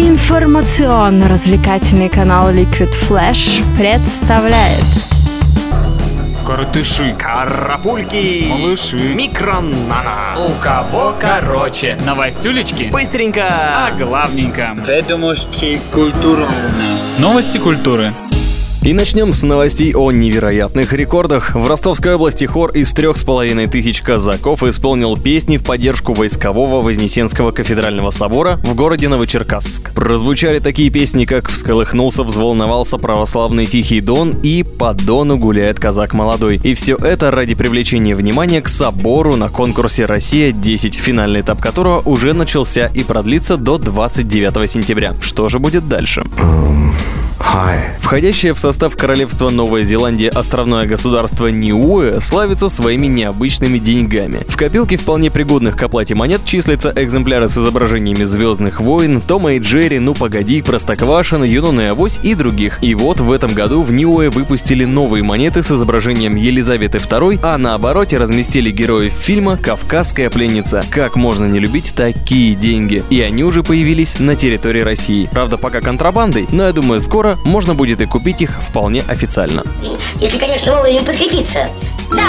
Информационно-развлекательный канал Liquid Flash представляет Коротыши, Карапульки, малыши, микронана. у кого короче. Новостюлечки Быстренько. о главненьком. Ведомости культурно. Новости культуры. И начнем с новостей о невероятных рекордах. В Ростовской области хор из трех с половиной тысяч казаков исполнил песни в поддержку войскового Вознесенского кафедрального собора в городе Новочеркасск. Прозвучали такие песни, как «Всколыхнулся, взволновался православный Тихий Дон» и «По Дону гуляет казак молодой». И все это ради привлечения внимания к собору на конкурсе «Россия-10», финальный этап которого уже начался и продлится до 29 сентября. Что же будет дальше? Входящее в состав королевства Новая Зеландия островное государство Ниуэ славится своими необычными деньгами. В копилке вполне пригодных к оплате монет числятся экземпляры с изображениями Звездных войн, Тома и Джерри, Ну Погоди, Простоквашино, Юнона и Авось и других. И вот в этом году в Ниуэ выпустили новые монеты с изображением Елизаветы II, а на обороте разместили героев фильма «Кавказская пленница». Как можно не любить такие деньги? И они уже появились на территории России. Правда, пока контрабандой, но я думаю, скоро можно будет и купить их вполне официально. Если, конечно, вовремя подкрепиться. Да,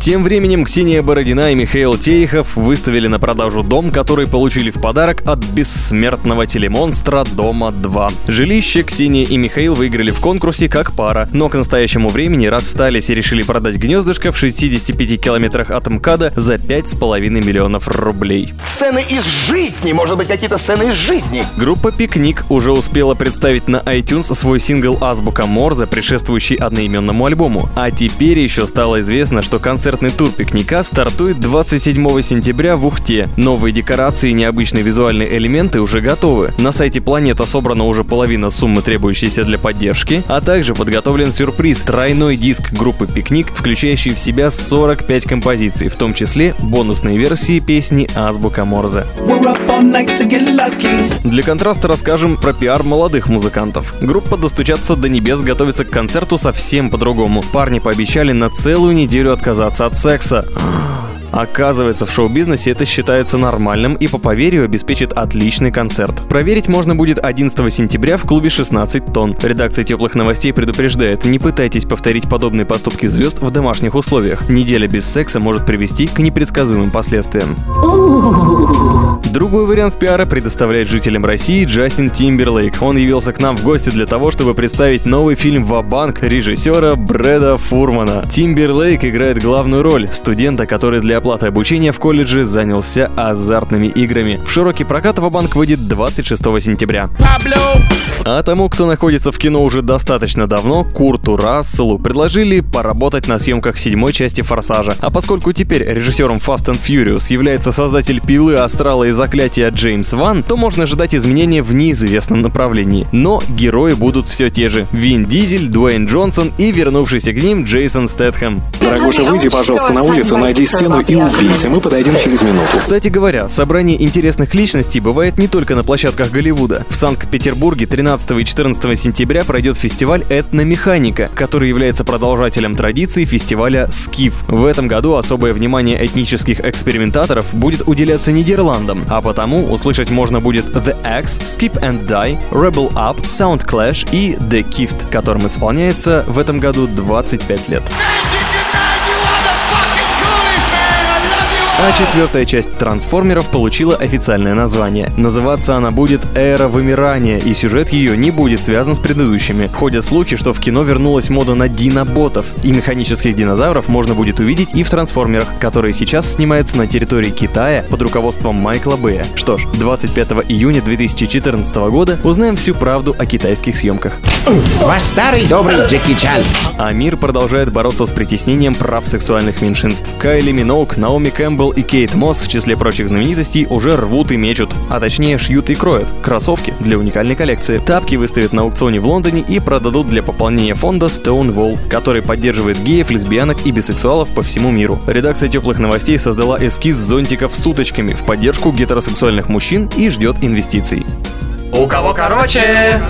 Тем временем Ксения Бородина и Михаил Терехов выставили на продажу дом, который получили в подарок от бессмертного телемонстра Дома 2. Жилище Ксения и Михаил выиграли в конкурсе как пара, но к настоящему времени расстались и решили продать гнездышко в 65 километрах от МКАДа за 5,5 миллионов рублей. Сцены из жизни, может быть, какие-то сцены из жизни. Группа «Пикник» уже успела представить на iTunes свой сингл «Азбука Морзе», предшествующий одноименному альбому. А теперь еще стало известно, что концертный тур «Пикника» стартует 27 сентября в Ухте. Новые декорации и необычные визуальные элементы уже готовы. На сайте «Планета» собрана уже половина суммы, требующейся для поддержки, а также подготовлен сюрприз – тройной диск группы «Пикник», включающий в себя 45 композиций, в том числе бонусные версии песни «Азбука Морзе». Для контраста расскажем про пиар молодых музыкантов. Группа «Достучаться до небес» готовится к концерту совсем по-другому. Парни пообещали на целую неделю отказаться от секса. Оказывается, в шоу-бизнесе это считается нормальным и по поверью обеспечит отличный концерт. Проверить можно будет 11 сентября в клубе 16 тонн. Редакция теплых новостей предупреждает, не пытайтесь повторить подобные поступки звезд в домашних условиях. Неделя без секса может привести к непредсказуемым последствиям. Другой вариант пиара предоставляет жителям России Джастин Тимберлейк. Он явился к нам в гости для того, чтобы представить новый фильм «Ва-банк» режиссера Брэда Фурмана. Тимберлейк играет главную роль – студента, который для оплаты обучения в колледже занялся азартными играми. В широкий прокат «Ва-банк» выйдет 26 сентября. А тому, кто находится в кино уже достаточно давно, Курту Расселу предложили поработать на съемках седьмой части «Форсажа». А поскольку теперь режиссером Fast and Furious является создатель «Пилы», «Астрала» и «Заклятия» Джеймс Ван, то можно ожидать изменения в неизвестном направлении. Но герои будут все те же. Вин Дизель, Дуэйн Джонсон и вернувшийся к ним Джейсон Стэтхэм. Дорогуша, выйди, пожалуйста, на улицу, найди стену и убейся. Мы подойдем через минуту. Кстати говоря, собрание интересных личностей бывает не только на площадках Голливуда. В Санкт-Петербурге 13 и 14 сентября пройдет фестиваль «Этномеханика», который является продолжателем традиции фестиваля «Скиф». В этом году особое внимание этнических экспериментаторов будет уделяться Нидерландам, а потому услышать можно будет The X, Skip and Die, Rebel Up, Sound Clash и The Gift, которым исполняется в этом году 25 лет. А четвертая часть «Трансформеров» получила официальное название. Называться она будет «Эра вымирания», и сюжет ее не будет связан с предыдущими. Ходят слухи, что в кино вернулась мода на диноботов, и механических динозавров можно будет увидеть и в «Трансформерах», которые сейчас снимаются на территории Китая под руководством Майкла Бэя. Что ж, 25 июня 2014 года узнаем всю правду о китайских съемках. Ваш старый добрый Джеки Чан. А мир продолжает бороться с притеснением прав сексуальных меньшинств. Кайли Миноук, Наоми Кэмпбелл и Кейт Мосс, в числе прочих знаменитостей, уже рвут и мечут, а точнее шьют и кроют кроссовки для уникальной коллекции. Тапки выставят на аукционе в Лондоне и продадут для пополнения фонда Stonewall, который поддерживает геев, лесбиянок и бисексуалов по всему миру. Редакция теплых новостей создала эскиз зонтиков с уточками в поддержку гетеросексуальных мужчин и ждет инвестиций. У кого короче?